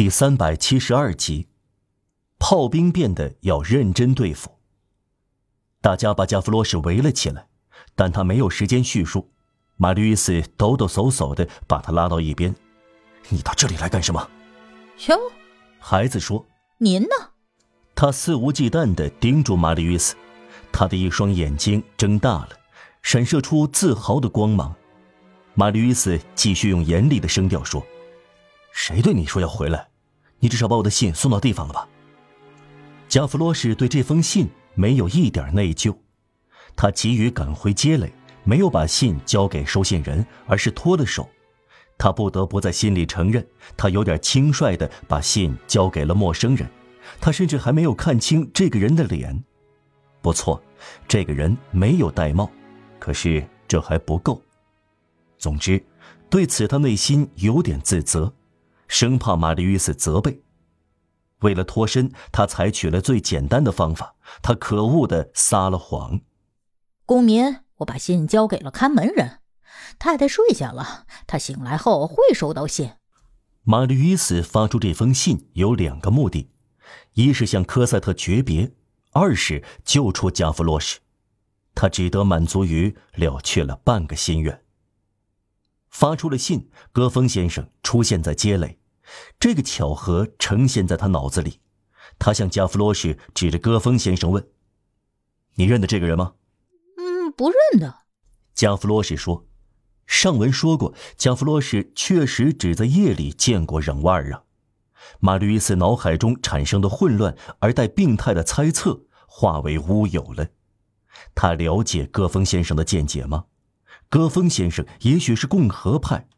第三百七十二集，炮兵变得要认真对付。大家把加弗洛什围了起来，但他没有时间叙述。玛丽·伊斯抖抖擞擞的把他拉到一边：“你到这里来干什么？”哟，孩子说：“您呢？”他肆无忌惮的盯住玛丽·伊斯，他的一双眼睛睁大了，闪射出自豪的光芒。玛丽·伊斯继续用严厉的声调说。谁对你说要回来？你至少把我的信送到地方了吧？加弗罗什对这封信没有一点内疚，他急于赶回街垒，没有把信交给收信人，而是脱了手。他不得不在心里承认，他有点轻率的把信交给了陌生人。他甚至还没有看清这个人的脸。不错，这个人没有戴帽，可是这还不够。总之，对此他内心有点自责。生怕玛丽·与斯责备，为了脱身，他采取了最简单的方法。他可恶的撒了谎。公民，我把信交给了看门人。太太睡下了，她醒来后会收到信。玛丽·与斯发出这封信有两个目的：一是向科赛特诀别，二是救出加弗洛什。他只得满足于了却了半个心愿。发出了信，戈峰先生出现在街垒。这个巧合呈现在他脑子里，他向加弗洛什指着戈峰先生问：“你认得这个人吗？”“嗯，不认得。”加弗洛什说。上文说过，加弗洛什确实只在夜里见过忍瓦尔啊。马吕斯脑海中产生的混乱而带病态的猜测化为乌有了。他了解戈峰先生的见解吗？戈峰先生也许是共和派。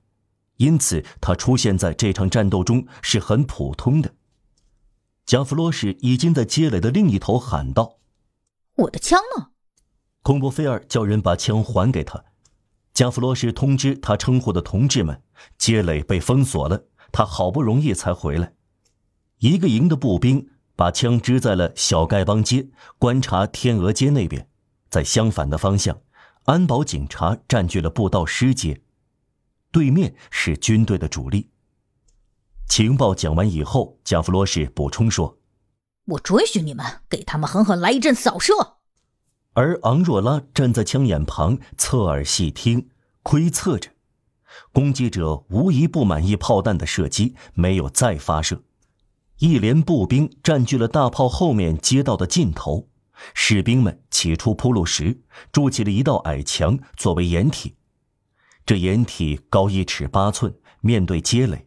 因此，他出现在这场战斗中是很普通的。加弗洛什已经在街垒的另一头喊道：“我的枪呢？”孔波菲尔叫人把枪还给他。加弗洛什通知他称呼的同志们，街垒被封锁了，他好不容易才回来。一个营的步兵把枪支在了小丐帮街，观察天鹅街那边。在相反的方向，安保警察占据了布道师街。对面是军队的主力。情报讲完以后，加弗罗什补充说：“我准许你们给他们狠狠来一阵扫射。”而昂若拉站在枪眼旁，侧耳细听，窥测着。攻击者无疑不满意炮弹的射击，没有再发射。一连步兵占据了大炮后面街道的尽头，士兵们起出铺路石，筑起了一道矮墙作为掩体。这掩体高一尺八寸，面对街垒，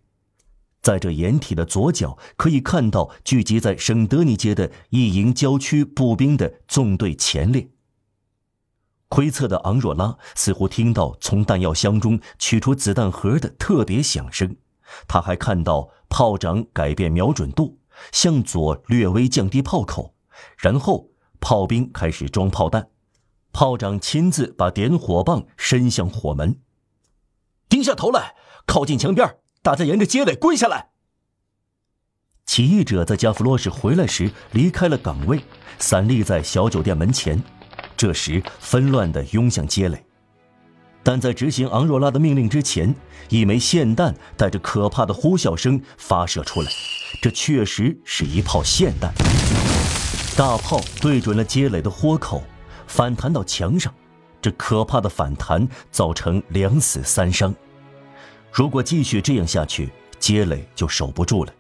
在这掩体的左角可以看到聚集在圣德尼街的一营郊区步兵的纵队前列。窥测的昂若拉似乎听到从弹药箱中取出子弹盒的特别响声，他还看到炮长改变瞄准度，向左略微降低炮口，然后炮兵开始装炮弹，炮长亲自把点火棒伸向火门。低下头来，靠近墙边，大家沿着街垒跪下来。起义者在加弗洛什回来时离开了岗位，散立在小酒店门前，这时纷乱地拥向街垒。但在执行昂若拉的命令之前，一枚霰弹带着可怕的呼啸声发射出来，这确实是一炮霰弹。大炮对准了街垒的豁口，反弹到墙上，这可怕的反弹造成两死三伤。如果继续这样下去，街垒就守不住了，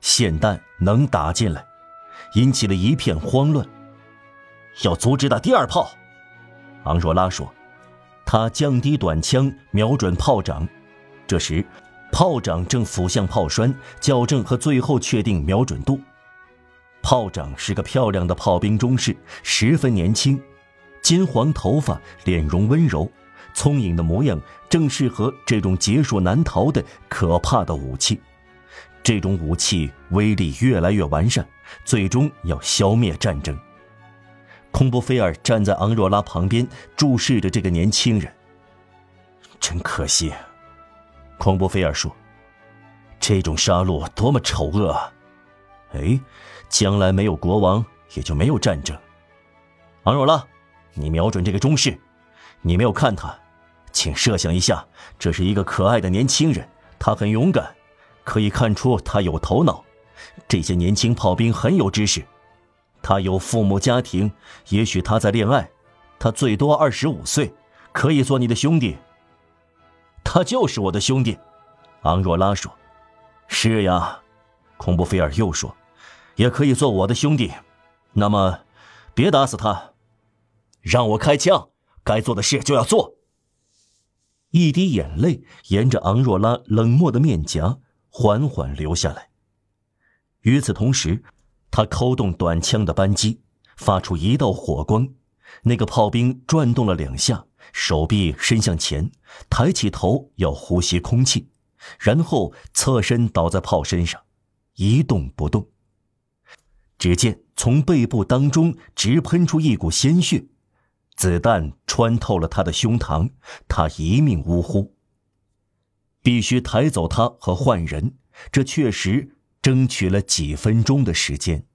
霰弹能打进来，引起了一片慌乱。要阻止打第二炮，昂若拉说。他降低短枪，瞄准炮长。这时，炮长正俯向炮栓，校正和最后确定瞄准度。炮长是个漂亮的炮兵中士，十分年轻，金黄头发，脸容温柔。聪颖的模样正适合这种劫数难逃的可怕的武器。这种武器威力越来越完善，最终要消灭战争。孔布菲尔站在昂若拉旁边，注视着这个年轻人。真可惜，孔布菲尔说：“这种杀戮多么丑恶啊！哎，将来没有国王，也就没有战争。”昂若拉，你瞄准这个中士，你没有看他。请设想一下，这是一个可爱的年轻人，他很勇敢，可以看出他有头脑。这些年轻炮兵很有知识。他有父母家庭，也许他在恋爱。他最多二十五岁，可以做你的兄弟。他就是我的兄弟，昂若拉说。是呀，孔布菲尔又说，也可以做我的兄弟。那么，别打死他，让我开枪。该做的事就要做。一滴眼泪沿着昂若拉冷漠的面颊缓缓流下来。与此同时，他扣动短枪的扳机，发出一道火光。那个炮兵转动了两下，手臂伸向前，抬起头要呼吸空气，然后侧身倒在炮身上，一动不动。只见从背部当中直喷出一股鲜血。子弹穿透了他的胸膛，他一命呜呼。必须抬走他和换人，这确实争取了几分钟的时间。